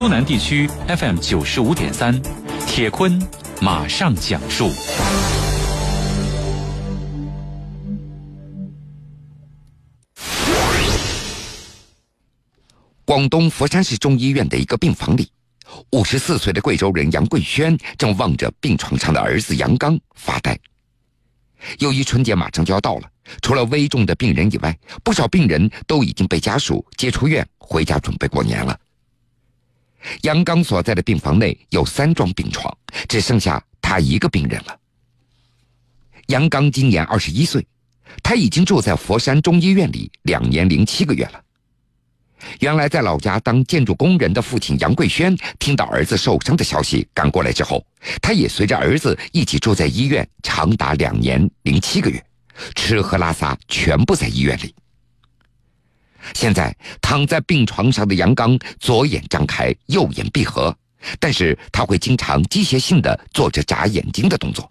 东南地区 FM 九十五点三，铁坤马上讲述。广东佛山市中医院的一个病房里，五十四岁的贵州人杨桂轩正望着病床上的儿子杨刚发呆。由于春节马上就要到了，除了危重的病人以外，不少病人都已经被家属接出院回家准备过年了。杨刚所在的病房内有三张病床，只剩下他一个病人了。杨刚今年二十一岁，他已经住在佛山中医院里两年零七个月了。原来在老家当建筑工人的父亲杨贵轩，听到儿子受伤的消息赶过来之后，他也随着儿子一起住在医院长达两年零七个月，吃喝拉撒全部在医院里。现在躺在病床上的杨刚，左眼张开，右眼闭合，但是他会经常机械性的做着眨眼睛的动作，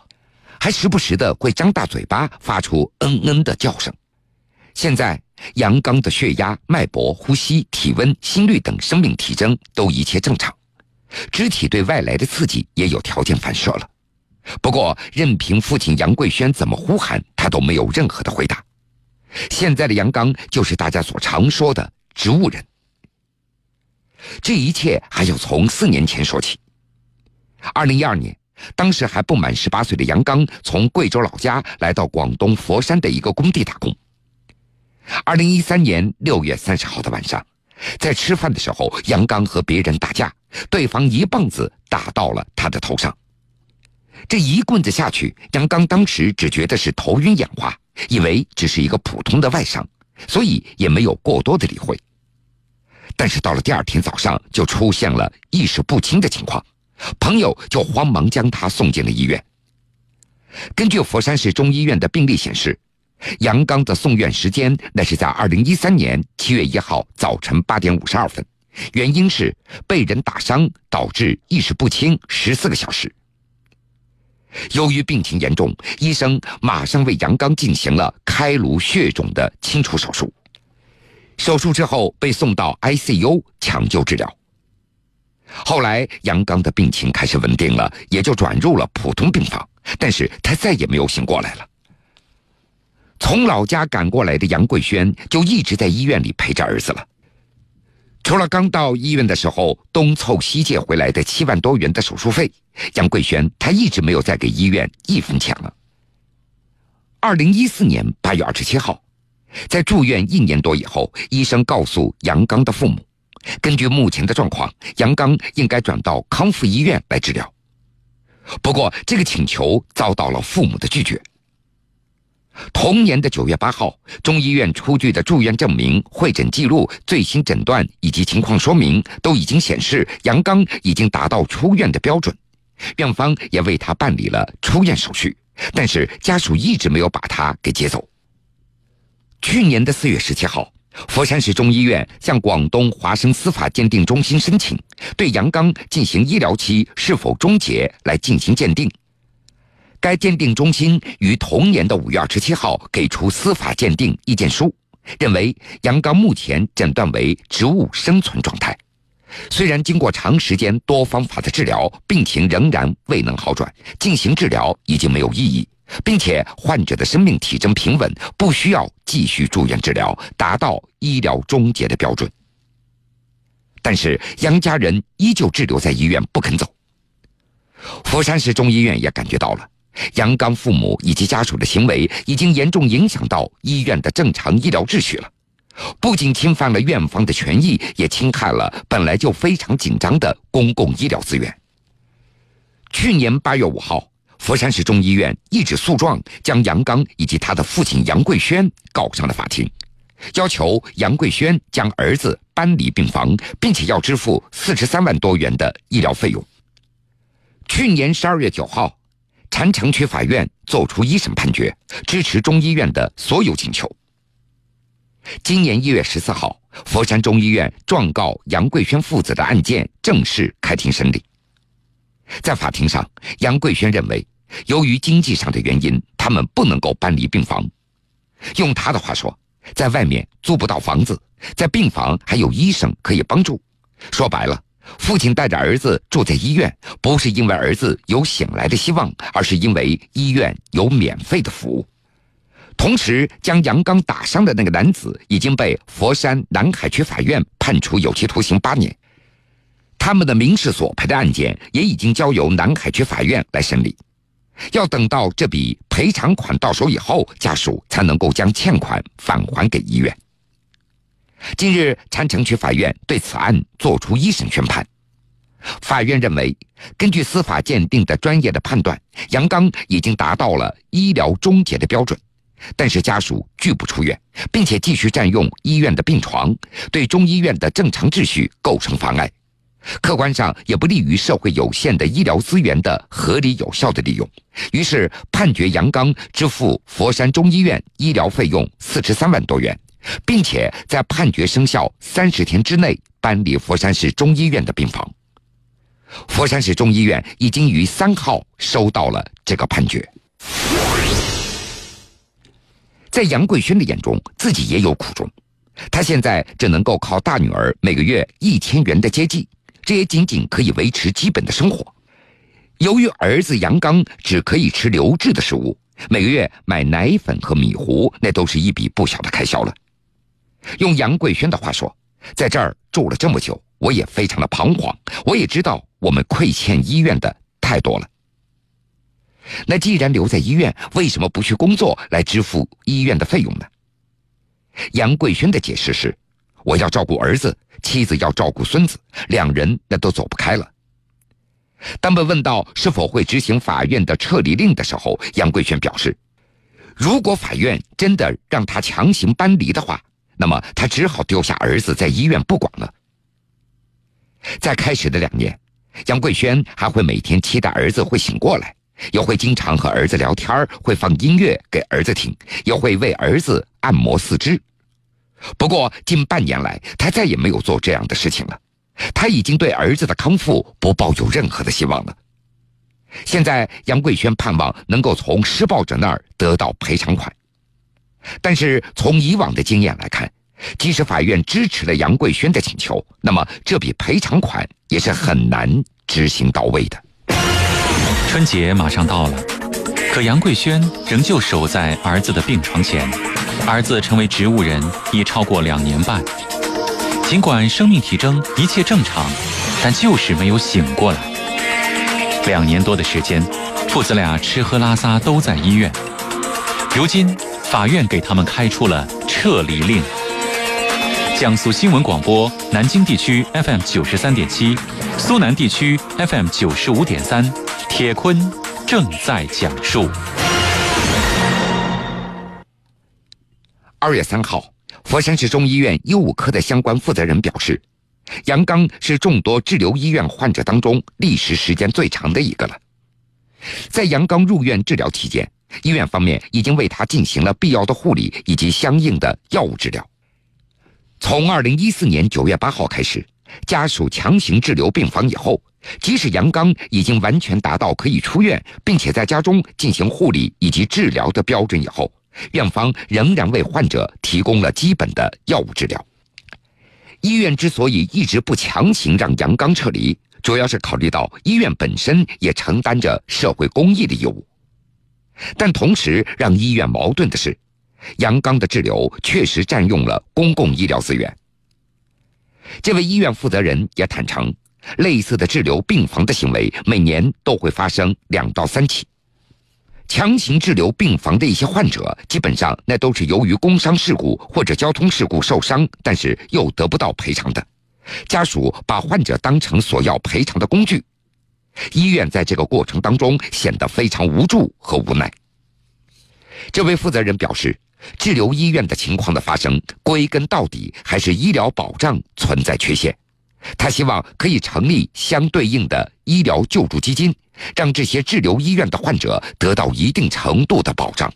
还时不时的会张大嘴巴，发出嗯嗯的叫声。现在。杨刚的血压、脉搏、呼吸、体温、心率等生命体征都一切正常，肢体对外来的刺激也有条件反射了。不过，任凭父亲杨贵轩怎么呼喊，他都没有任何的回答。现在的杨刚就是大家所常说的植物人。这一切还要从四年前说起。二零一二年，当时还不满十八岁的杨刚从贵州老家来到广东佛山的一个工地打工。二零一三年六月三十号的晚上，在吃饭的时候，杨刚和别人打架，对方一棒子打到了他的头上。这一棍子下去，杨刚当时只觉得是头晕眼花，以为只是一个普通的外伤，所以也没有过多的理会。但是到了第二天早上，就出现了意识不清的情况，朋友就慌忙将他送进了医院。根据佛山市中医院的病历显示。杨刚的送院时间，那是在二零一三年七月一号早晨八点五十二分，原因是被人打伤导致意识不清十四个小时。由于病情严重，医生马上为杨刚进行了开颅血肿的清除手术。手术之后被送到 ICU 抢救治疗。后来杨刚的病情开始稳定了，也就转入了普通病房，但是他再也没有醒过来了。从老家赶过来的杨贵轩就一直在医院里陪着儿子了。除了刚到医院的时候东凑西借回来的七万多元的手术费，杨贵轩他一直没有再给医院一分钱了。二零一四年八月二十七号，在住院一年多以后，医生告诉杨刚的父母，根据目前的状况，杨刚应该转到康复医院来治疗。不过，这个请求遭到了父母的拒绝。同年的九月八号，中医院出具的住院证明、会诊记录、最新诊断以及情况说明都已经显示杨刚已经达到出院的标准，院方也为他办理了出院手续，但是家属一直没有把他给接走。去年的四月十七号，佛山市中医院向广东华生司法鉴定中心申请，对杨刚进行医疗期是否终结来进行鉴定。该鉴定中心于同年的五月二十七号给出司法鉴定意见书，认为杨刚目前诊断为植物生存状态。虽然经过长时间多方法的治疗，病情仍然未能好转，进行治疗已经没有意义，并且患者的生命体征平稳，不需要继续住院治疗，达到医疗终结的标准。但是杨家人依旧滞留在医院不肯走。佛山市中医院也感觉到了。杨刚父母以及家属的行为已经严重影响到医院的正常医疗秩序了，不仅侵犯了院方的权益，也侵害了本来就非常紧张的公共医疗资源。去年八月五号，佛山市中医院一纸诉状将杨刚以及他的父亲杨贵轩告上了法庭，要求杨贵轩将儿子搬离病房，并且要支付四十三万多元的医疗费用。去年十二月九号。禅城区法院作出一审判决，支持中医院的所有请求。今年一月十四号，佛山中医院状告杨贵轩父子的案件正式开庭审理。在法庭上，杨贵轩认为，由于经济上的原因，他们不能够搬离病房。用他的话说，在外面租不到房子，在病房还有医生可以帮助。说白了，父亲带着儿子住在医院，不是因为儿子有醒来的希望，而是因为医院有免费的服务。同时，将杨刚打伤的那个男子已经被佛山南海区法院判处有期徒刑八年。他们的民事索赔的案件也已经交由南海区法院来审理。要等到这笔赔偿款到手以后，家属才能够将欠款返还给医院。近日，禅城区法院对此案作出一审宣判。法院认为，根据司法鉴定的专业的判断，杨刚已经达到了医疗终结的标准，但是家属拒不出院，并且继续占用医院的病床，对中医院的正常秩序构成妨碍，客观上也不利于社会有限的医疗资源的合理有效的利用。于是判决杨刚支付佛山中医院医疗费用四十三万多元。并且在判决生效三十天之内搬离佛山市中医院的病房。佛山市中医院已经于三号收到了这个判决。在杨桂轩的眼中，自己也有苦衷，他现在只能够靠大女儿每个月一千元的接济，这也仅仅可以维持基本的生活。由于儿子杨刚只可以吃流质的食物，每个月买奶粉和米糊，那都是一笔不小的开销了。用杨桂轩的话说，在这儿住了这么久，我也非常的彷徨。我也知道我们亏欠医院的太多了。那既然留在医院，为什么不去工作来支付医院的费用呢？杨桂轩的解释是：我要照顾儿子，妻子要照顾孙子，两人那都走不开了。当被问到是否会执行法院的撤离令的时候，杨桂轩表示：如果法院真的让他强行搬离的话。那么他只好丢下儿子在医院不管了。在开始的两年，杨桂轩还会每天期待儿子会醒过来，也会经常和儿子聊天会放音乐给儿子听，也会为儿子按摩四肢。不过近半年来，他再也没有做这样的事情了。他已经对儿子的康复不抱有任何的希望了。现在，杨桂轩盼望能够从施暴者那儿得到赔偿款。但是从以往的经验来看，即使法院支持了杨桂轩的请求，那么这笔赔偿款也是很难执行到位的。春节马上到了，可杨桂轩仍旧守在儿子的病床前。儿子成为植物人已超过两年半，尽管生命体征一切正常，但就是没有醒过来。两年多的时间，父子俩吃喝拉撒都在医院，如今。法院给他们开出了撤离令。江苏新闻广播南京地区 FM 九十三点七，苏南地区 FM 九十五点三，铁坤正在讲述。二月三号，佛山市中医院医务科的相关负责人表示，杨刚是众多滞留医院患者当中历时时间最长的一个了。在杨刚入院治疗期间。医院方面已经为他进行了必要的护理以及相应的药物治疗。从二零一四年九月八号开始，家属强行滞留病房以后，即使杨刚已经完全达到可以出院，并且在家中进行护理以及治疗的标准以后，院方仍然为患者提供了基本的药物治疗。医院之所以一直不强行让杨刚撤离，主要是考虑到医院本身也承担着社会公益的义务。但同时让医院矛盾的是，杨刚的滞留确实占用了公共医疗资源。这位医院负责人也坦诚，类似的滞留病房的行为每年都会发生两到三起。强行滞留病房的一些患者，基本上那都是由于工伤事故或者交通事故受伤，但是又得不到赔偿的，家属把患者当成索要赔偿的工具。医院在这个过程当中显得非常无助和无奈。这位负责人表示，滞留医院的情况的发生，归根到底还是医疗保障存在缺陷。他希望可以成立相对应的医疗救助基金，让这些滞留医院的患者得到一定程度的保障。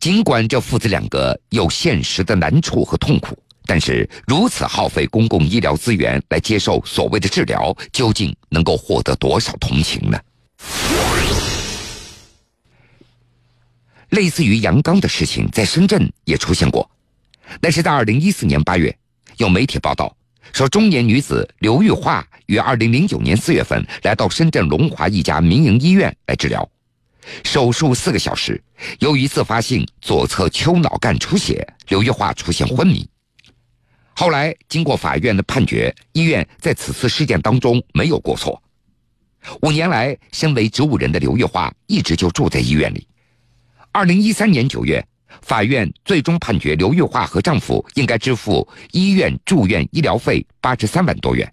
尽管这父子两个有现实的难处和痛苦。但是，如此耗费公共医疗资源来接受所谓的治疗，究竟能够获得多少同情呢？类似于杨刚的事情，在深圳也出现过。那是在二零一四年八月，有媒体报道，说中年女子刘玉华于二零零九年四月份来到深圳龙华一家民营医院来治疗，手术四个小时，由于自发性左侧丘脑干出血，刘玉华出现昏迷。后来经过法院的判决，医院在此次事件当中没有过错。五年来，身为植物人的刘玉花一直就住在医院里。二零一三年九月。法院最终判决刘玉华和丈夫应该支付医院住院医疗费八十三万多元。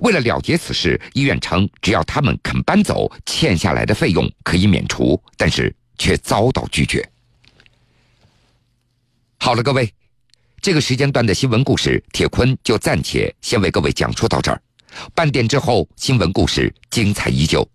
为了了结此事，医院称只要他们肯搬走，欠下来的费用可以免除，但是却遭到拒绝。好了，各位，这个时间段的新闻故事，铁坤就暂且先为各位讲述到这儿。半点之后，新闻故事精彩依旧。